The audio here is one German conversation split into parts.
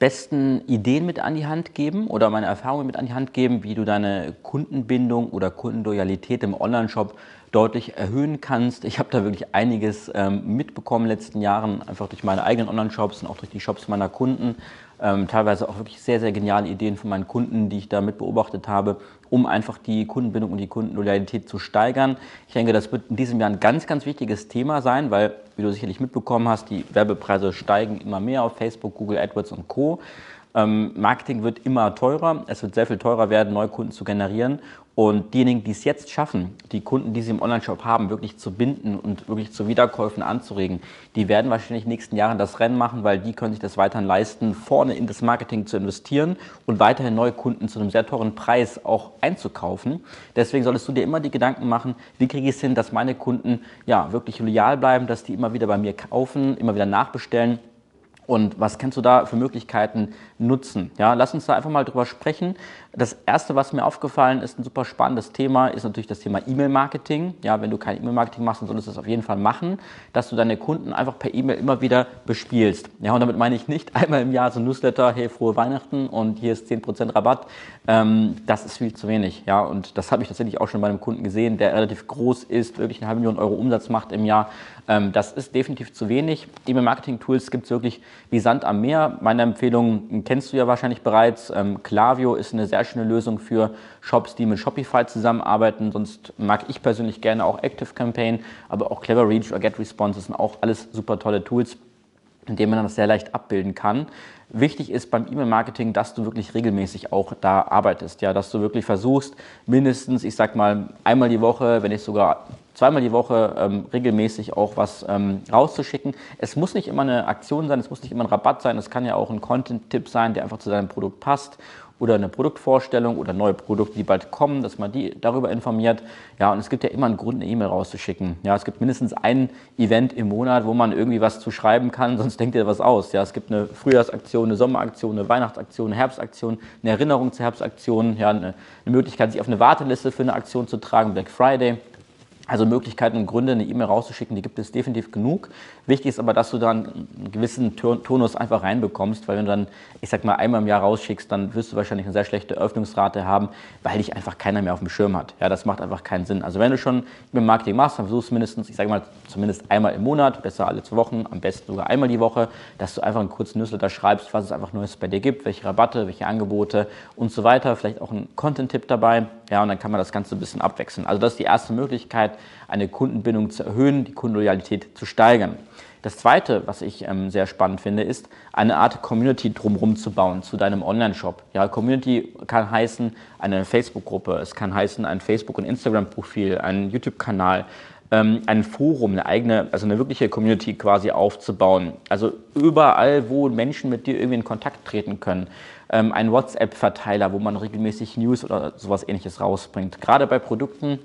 besten Ideen mit an die Hand geben oder meine Erfahrungen mit an die Hand geben, wie du deine Kundenbindung oder Kundenloyalität im Onlineshop deutlich erhöhen kannst. Ich habe da wirklich einiges ähm, mitbekommen in den letzten Jahren, einfach durch meine eigenen Online-Shops und auch durch die Shops meiner Kunden. Ähm, teilweise auch wirklich sehr, sehr geniale Ideen von meinen Kunden, die ich da mit beobachtet habe, um einfach die Kundenbindung und die Kundenloyalität zu steigern. Ich denke, das wird in diesem Jahr ein ganz, ganz wichtiges Thema sein, weil, wie du sicherlich mitbekommen hast, die Werbepreise steigen immer mehr auf Facebook, Google AdWords und Co. Ähm, Marketing wird immer teurer. Es wird sehr viel teurer werden, neue Kunden zu generieren. Und diejenigen, die es jetzt schaffen, die Kunden, die sie im Onlineshop haben, wirklich zu binden und wirklich zu Wiederkäufen anzuregen, die werden wahrscheinlich in den nächsten Jahren das Rennen machen, weil die können sich das weiterhin leisten, vorne in das Marketing zu investieren und weiterhin neue Kunden zu einem sehr teuren Preis auch einzukaufen. Deswegen solltest du dir immer die Gedanken machen, wie kriege ich es hin, dass meine Kunden ja wirklich loyal bleiben, dass die immer wieder bei mir kaufen, immer wieder nachbestellen und was kannst du da für Möglichkeiten nutzen? Ja, lass uns da einfach mal drüber sprechen. Das erste, was mir aufgefallen ist, ein super spannendes Thema, ist natürlich das Thema E-Mail-Marketing. Ja, wenn du kein E-Mail-Marketing machst, dann solltest du das auf jeden Fall machen, dass du deine Kunden einfach per E-Mail immer wieder bespielst. Ja, und damit meine ich nicht einmal im Jahr so ein Newsletter, hey, frohe Weihnachten und hier ist 10% Rabatt. Ähm, das ist viel zu wenig. Ja, und das habe ich tatsächlich auch schon bei einem Kunden gesehen, der relativ groß ist, wirklich eine halbe Million Euro Umsatz macht im Jahr. Ähm, das ist definitiv zu wenig. E-Mail-Marketing-Tools gibt es wirklich wie Sand am Meer. Meine Empfehlung kennst du ja wahrscheinlich bereits. Ähm, Klaviyo ist eine sehr schöne Lösung für Shops, die mit Shopify zusammenarbeiten. Sonst mag ich persönlich gerne auch Active Campaign, aber auch Clever Reach oder GetResponse sind auch alles super tolle Tools, in denen man das sehr leicht abbilden kann. Wichtig ist beim E-Mail-Marketing, dass du wirklich regelmäßig auch da arbeitest, ja, dass du wirklich versuchst, mindestens, ich sag mal, einmal die Woche, wenn nicht sogar zweimal die Woche ähm, regelmäßig auch was ähm, rauszuschicken. Es muss nicht immer eine Aktion sein, es muss nicht immer ein Rabatt sein, es kann ja auch ein Content-Tipp sein, der einfach zu deinem Produkt passt oder eine Produktvorstellung oder neue Produkte, die bald kommen, dass man die darüber informiert. Ja, und es gibt ja immer einen Grund, eine E-Mail rauszuschicken. Ja, es gibt mindestens ein Event im Monat, wo man irgendwie was zu schreiben kann, sonst denkt ihr was aus. Ja, es gibt eine Frühjahrsaktion, eine Sommeraktion, eine Weihnachtsaktion, eine Herbstaktion, eine Erinnerung zur Herbstaktion, ja, eine, eine Möglichkeit, sich auf eine Warteliste für eine Aktion zu tragen, Black Friday. Also Möglichkeiten und Gründe, eine E-Mail rauszuschicken, die gibt es definitiv genug. Wichtig ist aber, dass du dann einen gewissen Tonus einfach reinbekommst, weil wenn du dann, ich sag mal, einmal im Jahr rausschickst, dann wirst du wahrscheinlich eine sehr schlechte Öffnungsrate haben, weil dich einfach keiner mehr auf dem Schirm hat. Ja, das macht einfach keinen Sinn. Also wenn du schon mit Marketing machst, dann versuchst du mindestens, ich sage mal, zumindest einmal im Monat, besser alle zwei Wochen, am besten sogar einmal die Woche, dass du einfach einen kurzen Newsletter schreibst, was es einfach Neues bei dir gibt, welche Rabatte, welche Angebote und so weiter. Vielleicht auch ein Content-Tipp dabei. Ja, und dann kann man das Ganze ein bisschen abwechseln. Also das ist die erste Möglichkeit, eine Kundenbindung zu erhöhen, die Kundenloyalität zu steigern. Das zweite, was ich ähm, sehr spannend finde, ist, eine Art Community drumherum zu bauen zu deinem Online-Shop. Ja, Community kann heißen eine Facebook-Gruppe, es kann heißen ein Facebook- und Instagram-Profil, ein YouTube-Kanal, ähm, ein Forum, eine eigene, also eine wirkliche Community quasi aufzubauen. Also überall, wo Menschen mit dir irgendwie in Kontakt treten können. Ähm, ein WhatsApp-Verteiler, wo man regelmäßig News oder sowas ähnliches rausbringt. Gerade bei Produkten,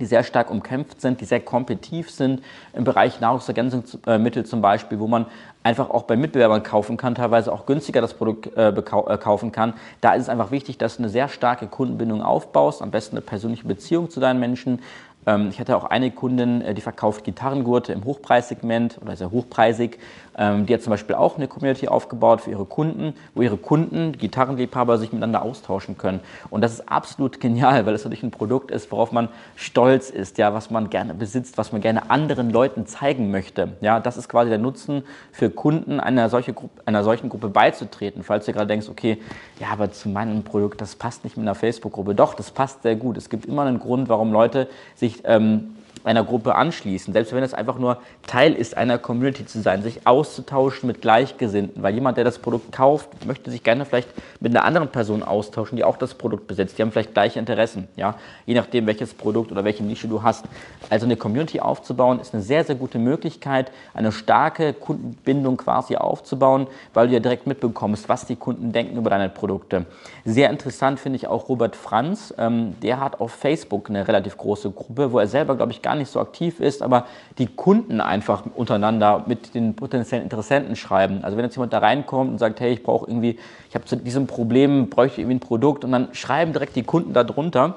die sehr stark umkämpft sind, die sehr kompetitiv sind im Bereich Nahrungsergänzungsmittel zum Beispiel, wo man einfach auch bei Mitbewerbern kaufen kann, teilweise auch günstiger das Produkt äh, äh, kaufen kann. Da ist es einfach wichtig, dass du eine sehr starke Kundenbindung aufbaust, am besten eine persönliche Beziehung zu deinen Menschen, ich hatte auch eine Kundin, äh, die verkauft Gitarrengurte im Hochpreissegment oder sehr hochpreisig. Ähm, die hat zum Beispiel auch eine Community aufgebaut für ihre Kunden, wo ihre Kunden, Gitarrenliebhaber, sich miteinander austauschen können. Und das ist absolut genial, weil es natürlich ein Produkt ist, worauf man stolz ist, ja, was man gerne besitzt, was man gerne anderen Leuten zeigen möchte. Ja, das ist quasi der Nutzen für Kunden, einer, solche einer solchen Gruppe beizutreten. Falls du gerade denkst, okay, ja, aber zu meinem Produkt, das passt nicht mit einer Facebook-Gruppe. Doch, das passt sehr gut. Es gibt immer einen Grund, warum Leute sich ähm, einer Gruppe anschließen, selbst wenn es einfach nur Teil ist einer Community zu sein, sich auszutauschen mit Gleichgesinnten, weil jemand, der das Produkt kauft, möchte sich gerne vielleicht mit einer anderen Person austauschen, die auch das Produkt besitzt. Die haben vielleicht gleiche Interessen, ja, je nachdem, welches Produkt oder welche Nische du hast. Also eine Community aufzubauen, ist eine sehr, sehr gute Möglichkeit, eine starke Kundenbindung quasi aufzubauen, weil du ja direkt mitbekommst, was die Kunden denken über deine Produkte. Sehr interessant finde ich auch Robert Franz, ähm, der hat auf Facebook eine relativ große Gruppe, wo er selber, glaube ich, gar nicht so aktiv ist, aber die Kunden einfach untereinander mit den potenziellen Interessenten schreiben. Also wenn jetzt jemand da reinkommt und sagt, hey, ich brauche irgendwie, ich habe zu diesem Problem, bräuchte irgendwie ein Produkt und dann schreiben direkt die Kunden darunter.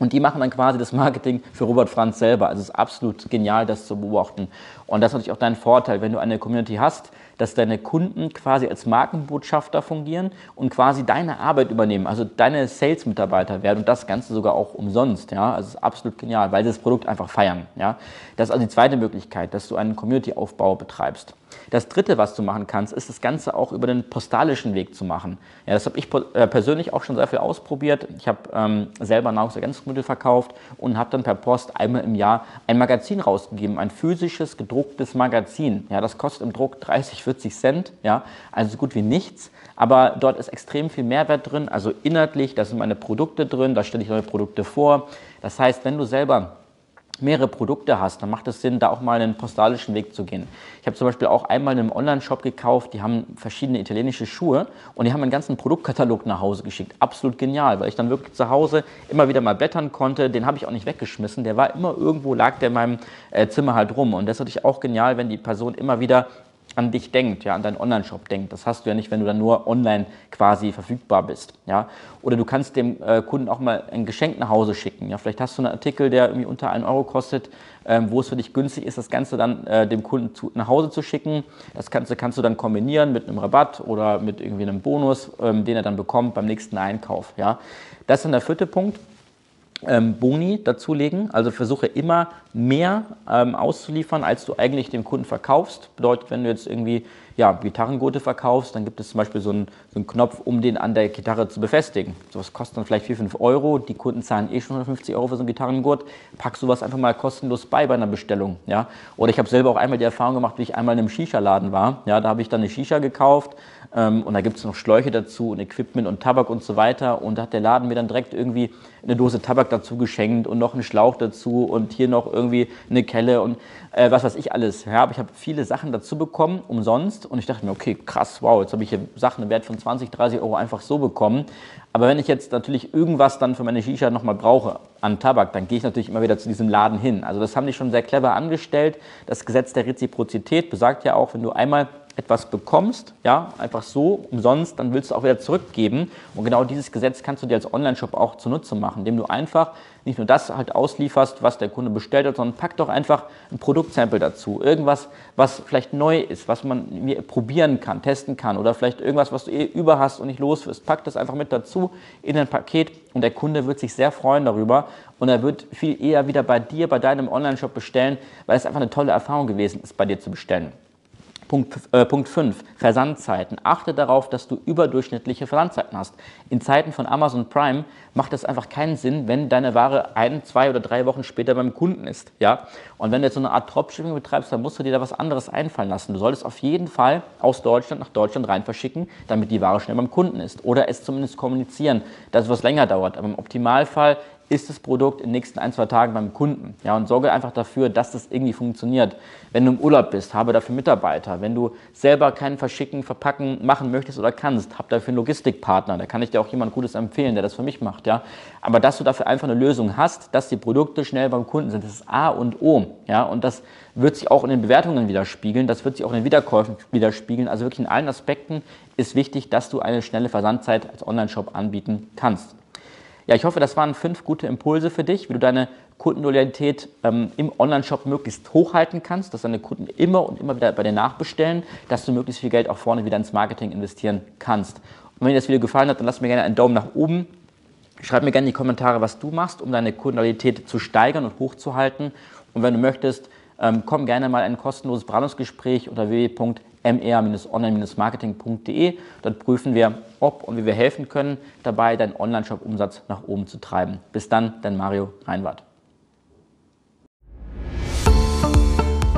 Und die machen dann quasi das Marketing für Robert Franz selber. Also es ist absolut genial, das zu beobachten. Und das ist natürlich auch dein Vorteil, wenn du eine Community hast, dass deine Kunden quasi als Markenbotschafter fungieren und quasi deine Arbeit übernehmen, also deine Sales-Mitarbeiter werden und das Ganze sogar auch umsonst. Ja? Also es ist absolut genial, weil sie das Produkt einfach feiern. Ja? Das ist also die zweite Möglichkeit, dass du einen Community-Aufbau betreibst. Das dritte, was du machen kannst, ist das Ganze auch über den postalischen Weg zu machen. Ja, das habe ich äh, persönlich auch schon sehr viel ausprobiert. Ich habe ähm, selber Nahrungsergänzungsmittel verkauft und habe dann per Post einmal im Jahr ein Magazin rausgegeben, ein physisches, gedrucktes Magazin. Ja, das kostet im Druck 30, 40 Cent, ja, also so gut wie nichts. Aber dort ist extrem viel Mehrwert drin, also inhaltlich, da sind meine Produkte drin, da stelle ich neue Produkte vor. Das heißt, wenn du selber mehrere Produkte hast, dann macht es Sinn, da auch mal einen postalischen Weg zu gehen. Ich habe zum Beispiel auch einmal in einem Online-Shop gekauft, die haben verschiedene italienische Schuhe und die haben einen ganzen Produktkatalog nach Hause geschickt. Absolut genial, weil ich dann wirklich zu Hause immer wieder mal blättern konnte. Den habe ich auch nicht weggeschmissen. Der war immer irgendwo, lag der in meinem äh, Zimmer halt rum. Und das ist natürlich auch genial, wenn die Person immer wieder an dich denkt, ja, an deinen Online-Shop denkt. Das hast du ja nicht, wenn du dann nur online quasi verfügbar bist. Ja. Oder du kannst dem äh, Kunden auch mal ein Geschenk nach Hause schicken. Ja. Vielleicht hast du einen Artikel, der irgendwie unter 1 Euro kostet, ähm, wo es für dich günstig ist, das Ganze dann äh, dem Kunden zu, nach Hause zu schicken. Das Ganze kannst du dann kombinieren mit einem Rabatt oder mit irgendwie einem Bonus, ähm, den er dann bekommt beim nächsten Einkauf. Ja. Das ist dann der vierte Punkt ähm, Boni dazulegen. Also versuche immer mehr ähm, auszuliefern, als du eigentlich dem Kunden verkaufst. Bedeutet, wenn du jetzt irgendwie ja, Gitarrengurte verkaufst, dann gibt es zum Beispiel so einen, so einen Knopf, um den an der Gitarre zu befestigen. Sowas kostet dann vielleicht 4, 5 Euro. Die Kunden zahlen eh schon 150 Euro für so einen Gitarrengurt. Pack sowas einfach mal kostenlos bei bei einer Bestellung. Ja? Oder ich habe selber auch einmal die Erfahrung gemacht, wie ich einmal in einem Shisha-Laden war. Ja, da habe ich dann eine Shisha gekauft ähm, und da gibt es noch Schläuche dazu und Equipment und Tabak und so weiter. Und da hat der Laden mir dann direkt irgendwie eine Dose Tabak dazu geschenkt und noch einen Schlauch dazu und hier noch irgendwie eine Kelle und äh, was weiß ich alles. Ja, aber ich habe viele Sachen dazu bekommen, umsonst. Und ich dachte mir, okay, krass, wow, jetzt habe ich hier Sachen im Wert von 20, 30 Euro einfach so bekommen. Aber wenn ich jetzt natürlich irgendwas dann für meine Shisha nochmal brauche an Tabak, dann gehe ich natürlich immer wieder zu diesem Laden hin. Also das haben die schon sehr clever angestellt. Das Gesetz der Reziprozität besagt ja auch, wenn du einmal etwas bekommst, ja, einfach so umsonst, dann willst du auch wieder zurückgeben. Und genau dieses Gesetz kannst du dir als Online-Shop auch zunutze machen, indem du einfach nicht nur das halt auslieferst, was der Kunde bestellt hat, sondern pack doch einfach ein Produktsample dazu. Irgendwas, was vielleicht neu ist, was man probieren kann, testen kann oder vielleicht irgendwas, was du eh über hast und nicht los wirst. Pack das einfach mit dazu in ein Paket und der Kunde wird sich sehr freuen darüber und er wird viel eher wieder bei dir, bei deinem Online-Shop bestellen, weil es einfach eine tolle Erfahrung gewesen ist, bei dir zu bestellen. Punkt, äh, Punkt 5, Versandzeiten. Achte darauf, dass du überdurchschnittliche Versandzeiten hast. In Zeiten von Amazon Prime macht es einfach keinen Sinn, wenn deine Ware ein, zwei oder drei Wochen später beim Kunden ist. Ja? Und wenn du jetzt so eine Art Dropshipping betreibst, dann musst du dir da was anderes einfallen lassen. Du solltest auf jeden Fall aus Deutschland nach Deutschland rein verschicken, damit die Ware schnell beim Kunden ist. Oder es zumindest kommunizieren, dass es was länger dauert. Aber im Optimalfall ist das Produkt in den nächsten ein, zwei Tagen beim Kunden. Ja, und sorge einfach dafür, dass das irgendwie funktioniert. Wenn du im Urlaub bist, habe dafür Mitarbeiter. Wenn du selber kein Verschicken, Verpacken machen möchtest oder kannst, hab dafür einen Logistikpartner. Da kann ich dir auch jemand Gutes empfehlen, der das für mich macht. Ja. Aber dass du dafür einfach eine Lösung hast, dass die Produkte schnell beim Kunden sind, das ist A und O. Ja, und das wird sich auch in den Bewertungen widerspiegeln, das wird sich auch in den Wiederkäufen widerspiegeln. Also wirklich in allen Aspekten ist wichtig, dass du eine schnelle Versandzeit als Online-Shop anbieten kannst. Ja, ich hoffe, das waren fünf gute Impulse für dich, wie du deine Kundenloyalität ähm, im Online-Shop möglichst hochhalten kannst, dass deine Kunden immer und immer wieder bei dir nachbestellen, dass du möglichst viel Geld auch vorne wieder ins Marketing investieren kannst. Und wenn dir das Video gefallen hat, dann lass mir gerne einen Daumen nach oben. Schreib mir gerne in die Kommentare, was du machst, um deine Kundenloyalität zu steigern und hochzuhalten. Und wenn du möchtest, ähm, komm gerne mal in ein kostenloses Beratungsgespräch unter www mr-online-marketing.de. Dort prüfen wir, ob und wie wir helfen können, dabei deinen Online-Shop-Umsatz nach oben zu treiben. Bis dann, dein Mario Reinwart.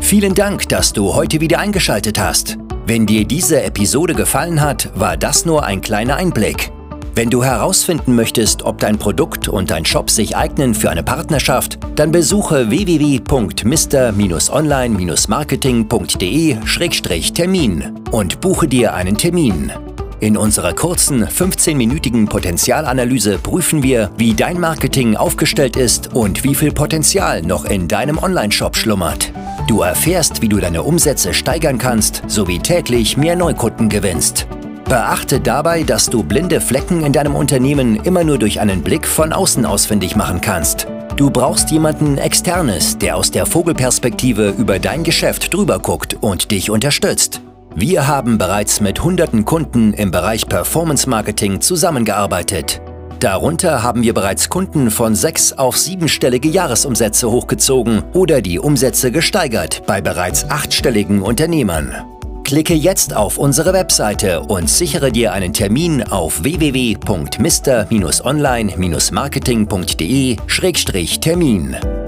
Vielen Dank, dass du heute wieder eingeschaltet hast. Wenn dir diese Episode gefallen hat, war das nur ein kleiner Einblick. Wenn du herausfinden möchtest, ob dein Produkt und dein Shop sich eignen für eine Partnerschaft, dann besuche www.mr-online-marketing.de-termin und buche dir einen Termin. In unserer kurzen 15-minütigen Potenzialanalyse prüfen wir, wie dein Marketing aufgestellt ist und wie viel Potenzial noch in deinem Online-Shop schlummert. Du erfährst, wie du deine Umsätze steigern kannst sowie täglich mehr Neukunden gewinnst. Beachte dabei, dass du blinde Flecken in deinem Unternehmen immer nur durch einen Blick von außen ausfindig machen kannst. Du brauchst jemanden Externes, der aus der Vogelperspektive über dein Geschäft drüber guckt und dich unterstützt. Wir haben bereits mit hunderten Kunden im Bereich Performance Marketing zusammengearbeitet. Darunter haben wir bereits Kunden von sechs auf siebenstellige Jahresumsätze hochgezogen oder die Umsätze gesteigert bei bereits achtstelligen Unternehmern. Klicke jetzt auf unsere Webseite und sichere dir einen Termin auf www.mr-online-marketing.de-termin.